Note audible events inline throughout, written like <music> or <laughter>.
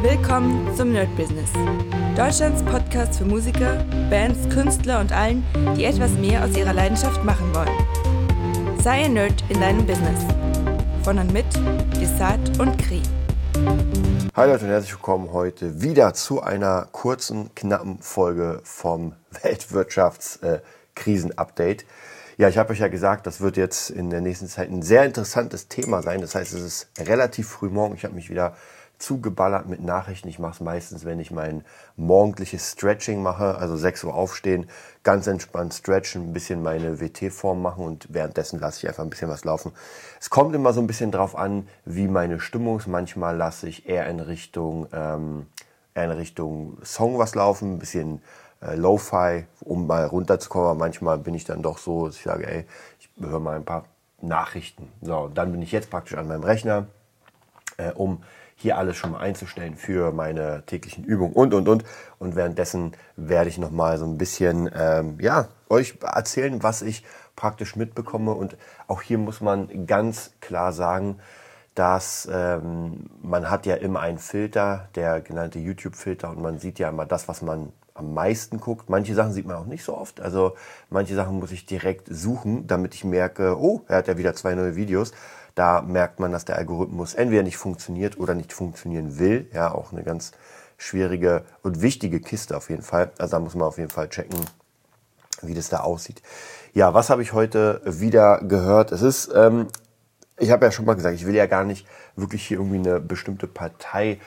Willkommen zum Nerd Business. Deutschlands Podcast für Musiker, Bands, Künstler und allen, die etwas mehr aus ihrer Leidenschaft machen wollen. Sei ein Nerd in deinem Business. Von und mit Desart und Kri. Hi Leute und herzlich willkommen heute wieder zu einer kurzen, knappen Folge vom Weltwirtschaftskrisen-Update. Ja, ich habe euch ja gesagt, das wird jetzt in der nächsten Zeit ein sehr interessantes Thema sein. Das heißt, es ist relativ früh morgen. Ich habe mich wieder zugeballert mit Nachrichten. Ich mache es meistens, wenn ich mein morgendliches Stretching mache, also 6 Uhr aufstehen, ganz entspannt stretchen, ein bisschen meine WT-Form machen und währenddessen lasse ich einfach ein bisschen was laufen. Es kommt immer so ein bisschen drauf an, wie meine Stimmung ist. Manchmal lasse ich eher in Richtung, ähm, eher in Richtung Song was laufen, ein bisschen äh, Lo-Fi, um mal runterzukommen. Aber manchmal bin ich dann doch so, dass ich sage, ey, ich höre mal ein paar Nachrichten. So, dann bin ich jetzt praktisch an meinem Rechner, äh, um hier alles schon mal einzustellen für meine täglichen Übungen und, und, und. Und währenddessen werde ich nochmal so ein bisschen, ähm, ja, euch erzählen, was ich praktisch mitbekomme. Und auch hier muss man ganz klar sagen, dass ähm, man hat ja immer einen Filter, der genannte YouTube-Filter, und man sieht ja immer das, was man am meisten guckt. Manche Sachen sieht man auch nicht so oft. Also manche Sachen muss ich direkt suchen, damit ich merke, oh, er hat ja wieder zwei neue Videos da merkt man, dass der Algorithmus entweder nicht funktioniert oder nicht funktionieren will. Ja, auch eine ganz schwierige und wichtige Kiste auf jeden Fall. Also da muss man auf jeden Fall checken, wie das da aussieht. Ja, was habe ich heute wieder gehört? Es ist, ähm, ich habe ja schon mal gesagt, ich will ja gar nicht wirklich hier irgendwie eine bestimmte Partei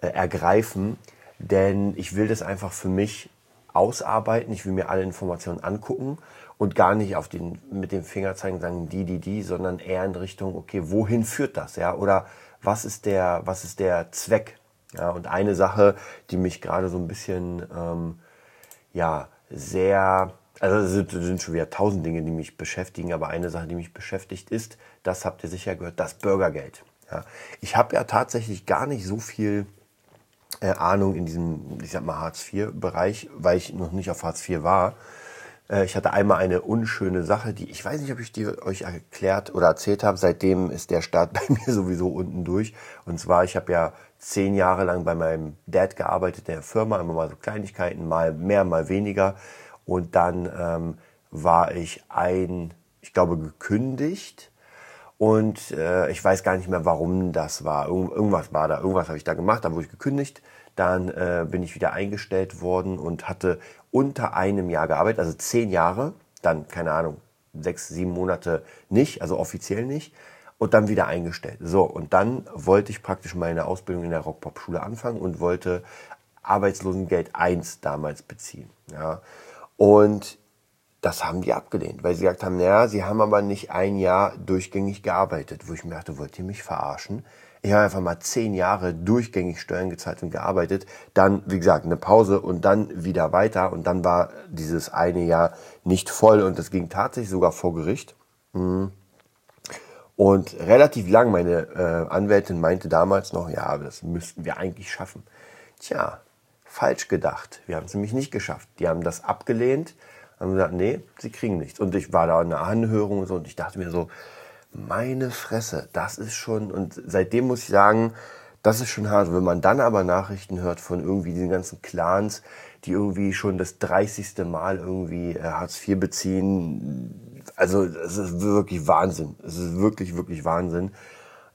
äh, ergreifen, denn ich will das einfach für mich ausarbeiten. Ich will mir alle Informationen angucken und gar nicht auf den, mit dem Finger zeigen, sagen die, die, die, sondern eher in Richtung, okay, wohin führt das, ja? Oder was ist der, was ist der Zweck? Ja, und eine Sache, die mich gerade so ein bisschen, ähm, ja, sehr, also es sind, sind schon wieder tausend Dinge, die mich beschäftigen, aber eine Sache, die mich beschäftigt, ist, das habt ihr sicher gehört, das Bürgergeld. Ja. Ich habe ja tatsächlich gar nicht so viel äh, Ahnung in diesem, ich sag mal, Hartz-IV-Bereich, weil ich noch nicht auf Hartz IV war. Äh, ich hatte einmal eine unschöne Sache, die ich weiß nicht, ob ich die euch erklärt oder erzählt habe. Seitdem ist der Start <laughs> bei mir sowieso unten durch. Und zwar, ich habe ja zehn Jahre lang bei meinem Dad gearbeitet, der Firma, immer mal so Kleinigkeiten, mal mehr, mal weniger. Und dann ähm, war ich ein, ich glaube, gekündigt. Und äh, ich weiß gar nicht mehr, warum das war. Irgend, irgendwas war da, irgendwas habe ich da gemacht, da wurde ich gekündigt. Dann äh, bin ich wieder eingestellt worden und hatte unter einem Jahr gearbeitet, also zehn Jahre, dann, keine Ahnung, sechs, sieben Monate nicht, also offiziell nicht, und dann wieder eingestellt. So, und dann wollte ich praktisch meine Ausbildung in der Rockpop-Schule anfangen und wollte Arbeitslosengeld 1 damals beziehen. Ja. Und das haben die abgelehnt, weil sie gesagt haben, naja, sie haben aber nicht ein Jahr durchgängig gearbeitet, wo ich mir dachte, wollt ihr mich verarschen? Ich habe einfach mal zehn Jahre durchgängig Steuern gezahlt und gearbeitet. Dann, wie gesagt, eine Pause und dann wieder weiter. Und dann war dieses eine Jahr nicht voll und es ging tatsächlich sogar vor Gericht. Mhm. Und relativ lang, meine äh, Anwältin meinte damals noch, ja, das müssten wir eigentlich schaffen. Tja, falsch gedacht. Wir haben es nämlich nicht geschafft. Die haben das abgelehnt, haben gesagt, nee, sie kriegen nichts. Und ich war da in einer Anhörung und so und ich dachte mir so, meine Fresse, das ist schon, und seitdem muss ich sagen, das ist schon hart. Wenn man dann aber Nachrichten hört von irgendwie diesen ganzen Clans, die irgendwie schon das 30. Mal irgendwie äh, Hartz IV beziehen, also es ist wirklich Wahnsinn. Es ist wirklich, wirklich Wahnsinn,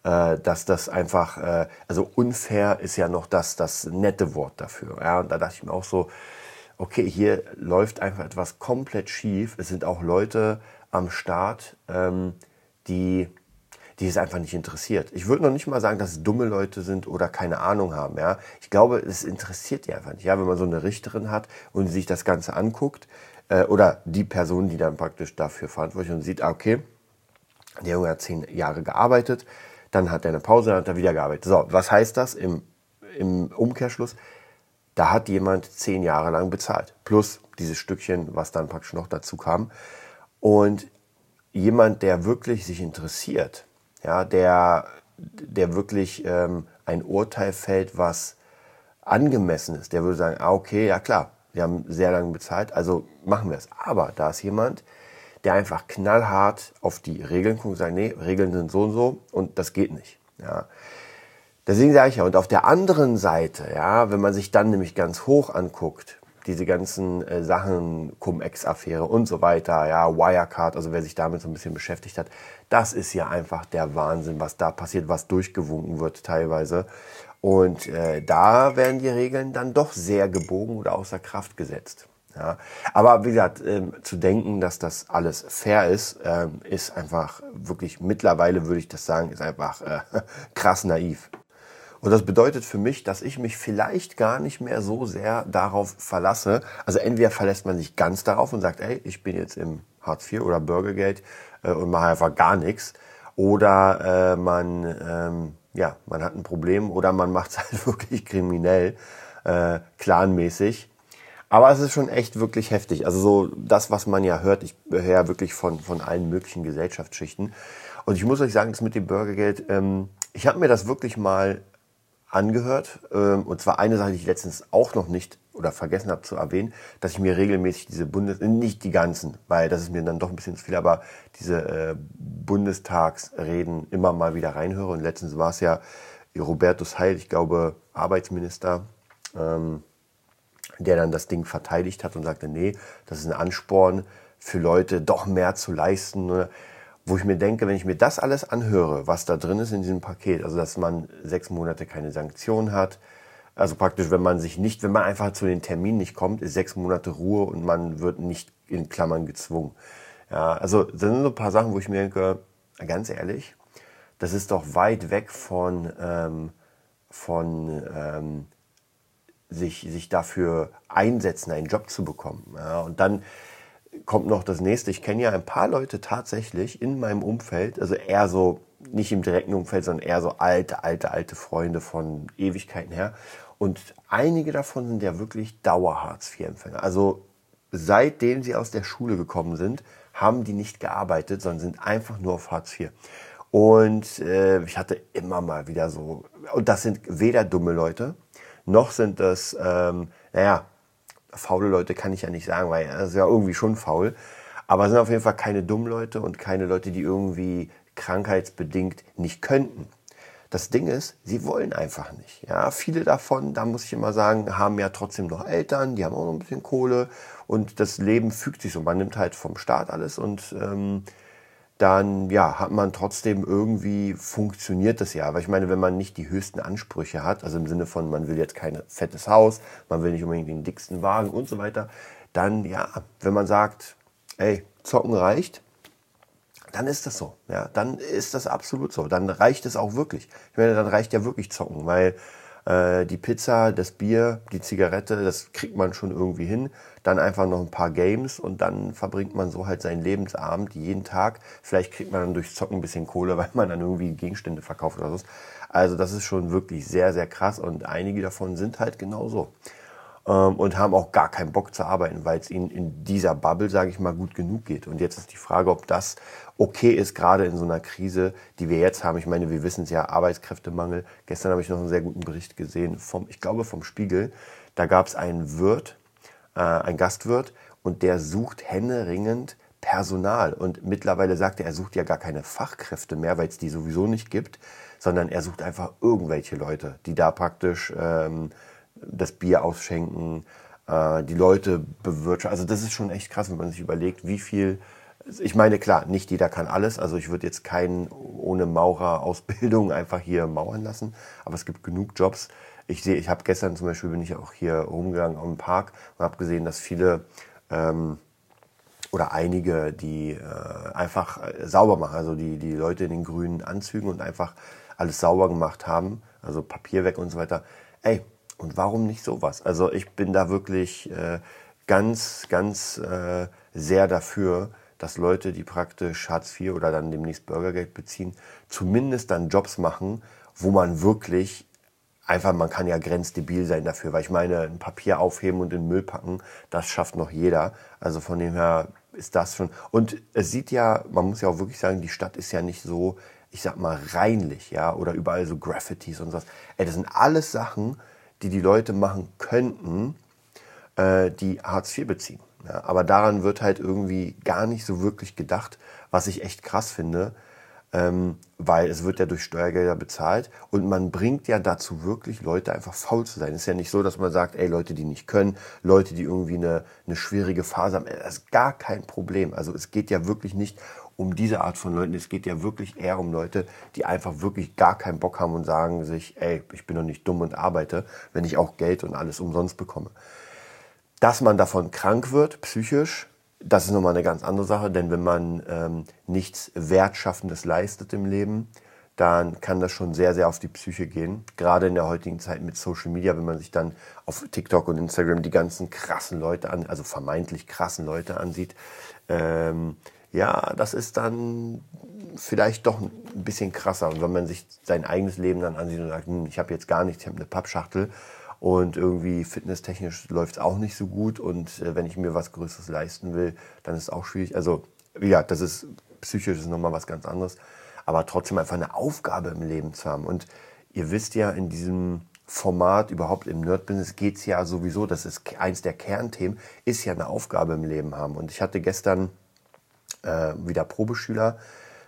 äh, dass das einfach, äh, also unfair ist ja noch das, das nette Wort dafür. Ja, und da dachte ich mir auch so, okay, hier läuft einfach etwas komplett schief. Es sind auch Leute am Start, ähm, die, die es einfach nicht interessiert. Ich würde noch nicht mal sagen, dass es dumme Leute sind oder keine Ahnung haben. Ja? Ich glaube, es interessiert die einfach nicht. Ja? Wenn man so eine Richterin hat und sich das Ganze anguckt, äh, oder die Person, die dann praktisch dafür verantwortlich ist und sieht, ah, okay, der Junge hat zehn Jahre gearbeitet, dann hat er eine Pause, dann hat er wieder gearbeitet. So, was heißt das im, im Umkehrschluss? Da hat jemand zehn Jahre lang bezahlt. Plus dieses Stückchen, was dann praktisch noch dazu kam. Und jemand, der wirklich sich interessiert, ja, der, der wirklich ähm, ein Urteil fällt, was angemessen ist, der würde sagen, ah, okay, ja klar, wir haben sehr lange bezahlt, also machen wir es. Aber da ist jemand, der einfach knallhart auf die Regeln guckt und sagt, nee, Regeln sind so und so und das geht nicht. Ja. Deswegen sage ich ja, und auf der anderen Seite, ja, wenn man sich dann nämlich ganz hoch anguckt, diese ganzen äh, Sachen, Cum-Ex-Affäre und so weiter, ja, Wirecard, also wer sich damit so ein bisschen beschäftigt hat, das ist ja einfach der Wahnsinn, was da passiert, was durchgewunken wird teilweise. Und äh, da werden die Regeln dann doch sehr gebogen oder außer Kraft gesetzt. Ja. Aber wie gesagt, ähm, zu denken, dass das alles fair ist, ähm, ist einfach wirklich mittlerweile, würde ich das sagen, ist einfach äh, <laughs> krass naiv. Und das bedeutet für mich, dass ich mich vielleicht gar nicht mehr so sehr darauf verlasse. Also entweder verlässt man sich ganz darauf und sagt, ey, ich bin jetzt im Hartz IV oder Bürgergeld äh, und mache einfach gar nichts. Oder äh, man, ähm, ja, man hat ein Problem oder man macht es <laughs> halt wirklich kriminell, äh, clanmäßig. Aber es ist schon echt wirklich heftig. Also so das, was man ja hört, ich höre ja wirklich von, von allen möglichen Gesellschaftsschichten. Und ich muss euch sagen, das mit dem Bürgergeld, ähm, ich habe mir das wirklich mal angehört. Ähm, und zwar eine Sache, die ich letztens auch noch nicht oder vergessen habe zu erwähnen, dass ich mir regelmäßig diese Bundes, nicht die ganzen, weil das ist mir dann doch ein bisschen zu viel, aber diese äh, Bundestagsreden immer mal wieder reinhöre. Und letztens war es ja Robertus Heil, ich glaube Arbeitsminister, ähm, der dann das Ding verteidigt hat und sagte, nee, das ist ein Ansporn für Leute, doch mehr zu leisten. Wo ich mir denke, wenn ich mir das alles anhöre, was da drin ist in diesem Paket, also dass man sechs Monate keine Sanktionen hat, also praktisch, wenn man sich nicht, wenn man einfach zu den Terminen nicht kommt, ist sechs Monate Ruhe und man wird nicht in Klammern gezwungen. Ja, also das sind so ein paar Sachen, wo ich mir denke, ganz ehrlich, das ist doch weit weg von, ähm, von ähm, sich, sich dafür einsetzen, einen Job zu bekommen. Ja, und dann kommt noch das nächste. Ich kenne ja ein paar Leute tatsächlich in meinem Umfeld, also eher so, nicht im direkten Umfeld, sondern eher so alte, alte, alte Freunde von Ewigkeiten her. Und einige davon sind ja wirklich Dauer-Hartz-IV-Empfänger. Also seitdem sie aus der Schule gekommen sind, haben die nicht gearbeitet, sondern sind einfach nur auf Hartz IV. Und äh, ich hatte immer mal wieder so, und das sind weder dumme Leute, noch sind das, ähm, naja, faule Leute kann ich ja nicht sagen, weil das ist ja irgendwie schon faul. Aber es sind auf jeden Fall keine dummen Leute und keine Leute, die irgendwie krankheitsbedingt nicht könnten. Das Ding ist, sie wollen einfach nicht. Ja, viele davon, da muss ich immer sagen, haben ja trotzdem noch Eltern, die haben auch noch ein bisschen Kohle und das Leben fügt sich so. Man nimmt halt vom Staat alles und ähm, dann ja, hat man trotzdem irgendwie funktioniert das ja. Aber ich meine, wenn man nicht die höchsten Ansprüche hat, also im Sinne von, man will jetzt kein fettes Haus, man will nicht unbedingt den dicksten Wagen und so weiter, dann ja, wenn man sagt, ey, zocken reicht, dann ist das so. Ja, dann ist das absolut so. Dann reicht es auch wirklich. Ich meine, dann reicht ja wirklich zocken, weil äh, die Pizza, das Bier, die Zigarette, das kriegt man schon irgendwie hin. Dann einfach noch ein paar Games und dann verbringt man so halt seinen Lebensabend jeden Tag. Vielleicht kriegt man dann durch Zocken ein bisschen Kohle, <laughs> weil man dann irgendwie Gegenstände verkauft oder so. Also das ist schon wirklich sehr, sehr krass und einige davon sind halt genauso ähm, und haben auch gar keinen Bock zu arbeiten, weil es ihnen in dieser Bubble, sage ich mal, gut genug geht. Und jetzt ist die Frage, ob das okay ist, gerade in so einer Krise, die wir jetzt haben. Ich meine, wir wissen es ja, Arbeitskräftemangel. Gestern habe ich noch einen sehr guten Bericht gesehen, vom, ich glaube vom Spiegel. Da gab es einen Wirt, äh, einen Gastwirt, und der sucht händeringend Personal. Und mittlerweile sagt er, er sucht ja gar keine Fachkräfte mehr, weil es die sowieso nicht gibt, sondern er sucht einfach irgendwelche Leute, die da praktisch ähm, das Bier ausschenken, äh, die Leute bewirtschaften. Also das ist schon echt krass, wenn man sich überlegt, wie viel. Ich meine, klar, nicht jeder kann alles. Also ich würde jetzt keinen ohne Maurerausbildung <laughs> einfach hier mauern lassen. Aber es gibt genug Jobs. Ich sehe, ich habe gestern zum Beispiel bin ich auch hier rumgegangen im Park und habe gesehen, dass viele ähm, oder einige, die äh, einfach äh, sauber machen, also die, die Leute in den grünen Anzügen und einfach alles sauber gemacht haben, also Papier weg und so weiter. Ey, und warum nicht sowas? Also ich bin da wirklich äh, ganz, ganz äh, sehr dafür, dass Leute, die praktisch Hartz IV oder dann demnächst Bürgergeld beziehen, zumindest dann Jobs machen, wo man wirklich einfach, man kann ja grenzdebil sein dafür, weil ich meine, ein Papier aufheben und in Müll packen, das schafft noch jeder. Also von dem her ist das schon. Und es sieht ja, man muss ja auch wirklich sagen, die Stadt ist ja nicht so, ich sag mal, reinlich, ja, oder überall so Graffitis und sowas. Ey, das sind alles Sachen, die die Leute machen könnten, äh, die Hartz IV beziehen. Ja, aber daran wird halt irgendwie gar nicht so wirklich gedacht, was ich echt krass finde. Äh, ähm, weil es wird ja durch Steuergelder bezahlt und man bringt ja dazu wirklich Leute einfach faul zu sein. Es ist ja nicht so, dass man sagt, ey, Leute, die nicht können, Leute, die irgendwie eine, eine schwierige Phase haben, das ist gar kein Problem. Also es geht ja wirklich nicht um diese Art von Leuten, es geht ja wirklich eher um Leute, die einfach wirklich gar keinen Bock haben und sagen sich, ey, ich bin doch nicht dumm und arbeite, wenn ich auch Geld und alles umsonst bekomme. Dass man davon krank wird, psychisch, das ist nochmal eine ganz andere Sache, denn wenn man ähm, nichts Wertschaffendes leistet im Leben, dann kann das schon sehr, sehr auf die Psyche gehen. Gerade in der heutigen Zeit mit Social Media, wenn man sich dann auf TikTok und Instagram die ganzen krassen Leute an, also vermeintlich krassen Leute ansieht, ähm, ja, das ist dann vielleicht doch ein bisschen krasser. Und wenn man sich sein eigenes Leben dann ansieht und sagt, hm, ich habe jetzt gar nichts, ich habe eine Pappschachtel und irgendwie fitnesstechnisch läuft es auch nicht so gut. Und äh, wenn ich mir was Größeres leisten will, dann ist es auch schwierig. Also, gesagt, das ist psychisch ist nochmal was ganz anderes. Aber trotzdem einfach eine Aufgabe im Leben zu haben. Und ihr wisst ja, in diesem Format, überhaupt im Nerd-Business geht es ja sowieso, das ist eins der Kernthemen, ist ja eine Aufgabe im Leben haben. Und ich hatte gestern äh, wieder Probeschüler,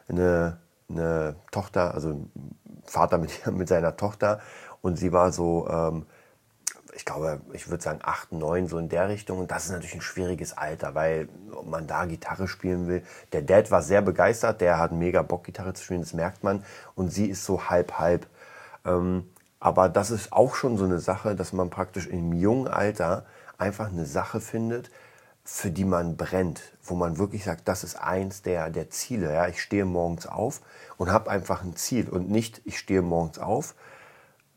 eine, eine Tochter, also Vater mit, <laughs> mit seiner Tochter. Und sie war so, ähm, ich glaube, ich würde sagen 8, 9, so in der Richtung. Und das ist natürlich ein schwieriges Alter, weil man da Gitarre spielen will. Der Dad war sehr begeistert, der hat mega Bock, Gitarre zu spielen, das merkt man. Und sie ist so halb, halb. Ähm, aber das ist auch schon so eine Sache, dass man praktisch im jungen Alter einfach eine Sache findet, für die man brennt, wo man wirklich sagt, das ist eins der, der Ziele. Ja? Ich stehe morgens auf und habe einfach ein Ziel und nicht, ich stehe morgens auf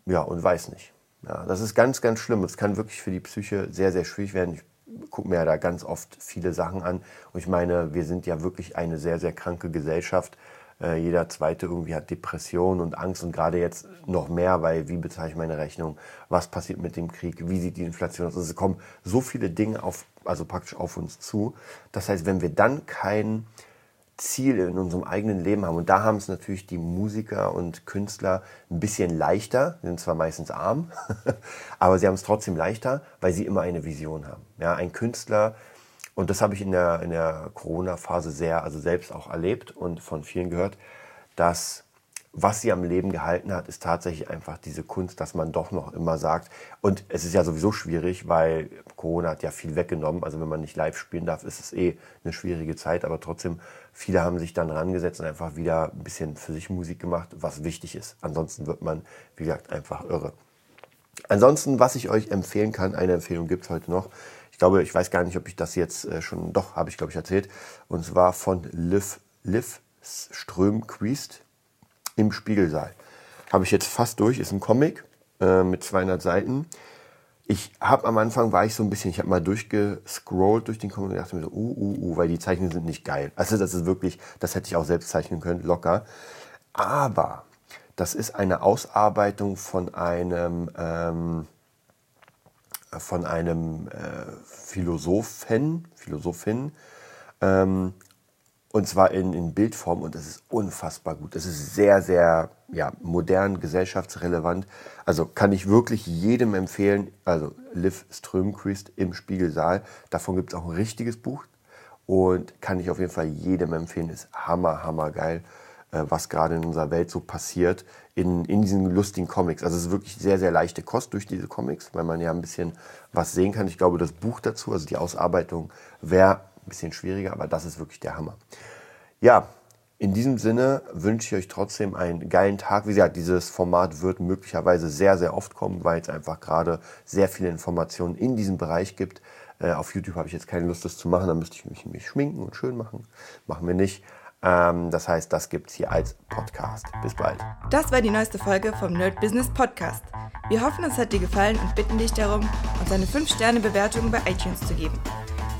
ja, und weiß nicht. Ja, das ist ganz, ganz schlimm. Es kann wirklich für die Psyche sehr, sehr schwierig werden. Ich gucke mir ja da ganz oft viele Sachen an. Und ich meine, wir sind ja wirklich eine sehr, sehr kranke Gesellschaft. Äh, jeder Zweite irgendwie hat Depression und Angst und gerade jetzt noch mehr, weil wie bezahle ich meine Rechnung? Was passiert mit dem Krieg? Wie sieht die Inflation aus? Also es kommen so viele Dinge auf, also praktisch auf uns zu. Das heißt, wenn wir dann kein Ziel in unserem eigenen Leben haben. Und da haben es natürlich die Musiker und Künstler ein bisschen leichter, sind zwar meistens arm, <laughs> aber sie haben es trotzdem leichter, weil sie immer eine Vision haben. Ja, ein Künstler, und das habe ich in der, in der Corona-Phase sehr, also selbst auch erlebt und von vielen gehört, dass was sie am Leben gehalten hat, ist tatsächlich einfach diese Kunst, dass man doch noch immer sagt. Und es ist ja sowieso schwierig, weil Corona hat ja viel weggenommen. Also wenn man nicht live spielen darf, ist es eh eine schwierige Zeit. Aber trotzdem, viele haben sich dann rangesetzt und einfach wieder ein bisschen für sich Musik gemacht, was wichtig ist. Ansonsten wird man, wie gesagt, einfach irre. Ansonsten, was ich euch empfehlen kann, eine Empfehlung gibt es heute noch. Ich glaube, ich weiß gar nicht, ob ich das jetzt äh, schon, doch, habe ich glaube ich erzählt. Und zwar von Liv, Liv Strömquist im Spiegelsaal. Habe ich jetzt fast durch, ist ein Comic äh, mit 200 Seiten. Ich habe am Anfang war ich so ein bisschen, ich habe mal durchgescrollt durch den Comic und dachte mir so, uh, uh, uh, weil die Zeichnungen sind nicht geil. Also das ist wirklich, das hätte ich auch selbst zeichnen können, locker. Aber das ist eine Ausarbeitung von einem ähm, von einem äh, Philosophen, Philosophin, ähm, und zwar in, in Bildform und es ist unfassbar gut. Es ist sehr, sehr ja, modern, gesellschaftsrelevant. Also kann ich wirklich jedem empfehlen. Also Liv Strömquist im Spiegelsaal. Davon gibt es auch ein richtiges Buch und kann ich auf jeden Fall jedem empfehlen. Ist hammer, hammer geil, äh, was gerade in unserer Welt so passiert in, in diesen lustigen Comics. Also es ist wirklich sehr, sehr leichte Kost durch diese Comics, weil man ja ein bisschen was sehen kann. Ich glaube, das Buch dazu, also die Ausarbeitung, wäre ein bisschen schwieriger, aber das ist wirklich der Hammer. Ja, in diesem Sinne wünsche ich euch trotzdem einen geilen Tag. Wie gesagt, dieses Format wird möglicherweise sehr, sehr oft kommen, weil es einfach gerade sehr viele Informationen in diesem Bereich gibt. Äh, auf YouTube habe ich jetzt keine Lust, das zu machen. Da müsste ich mich, mich schminken und schön machen. Machen wir nicht. Ähm, das heißt, das gibt es hier als Podcast. Bis bald. Das war die neueste Folge vom Nerd Business Podcast. Wir hoffen, es hat dir gefallen und bitten dich darum, uns eine 5-Sterne-Bewertung bei iTunes zu geben.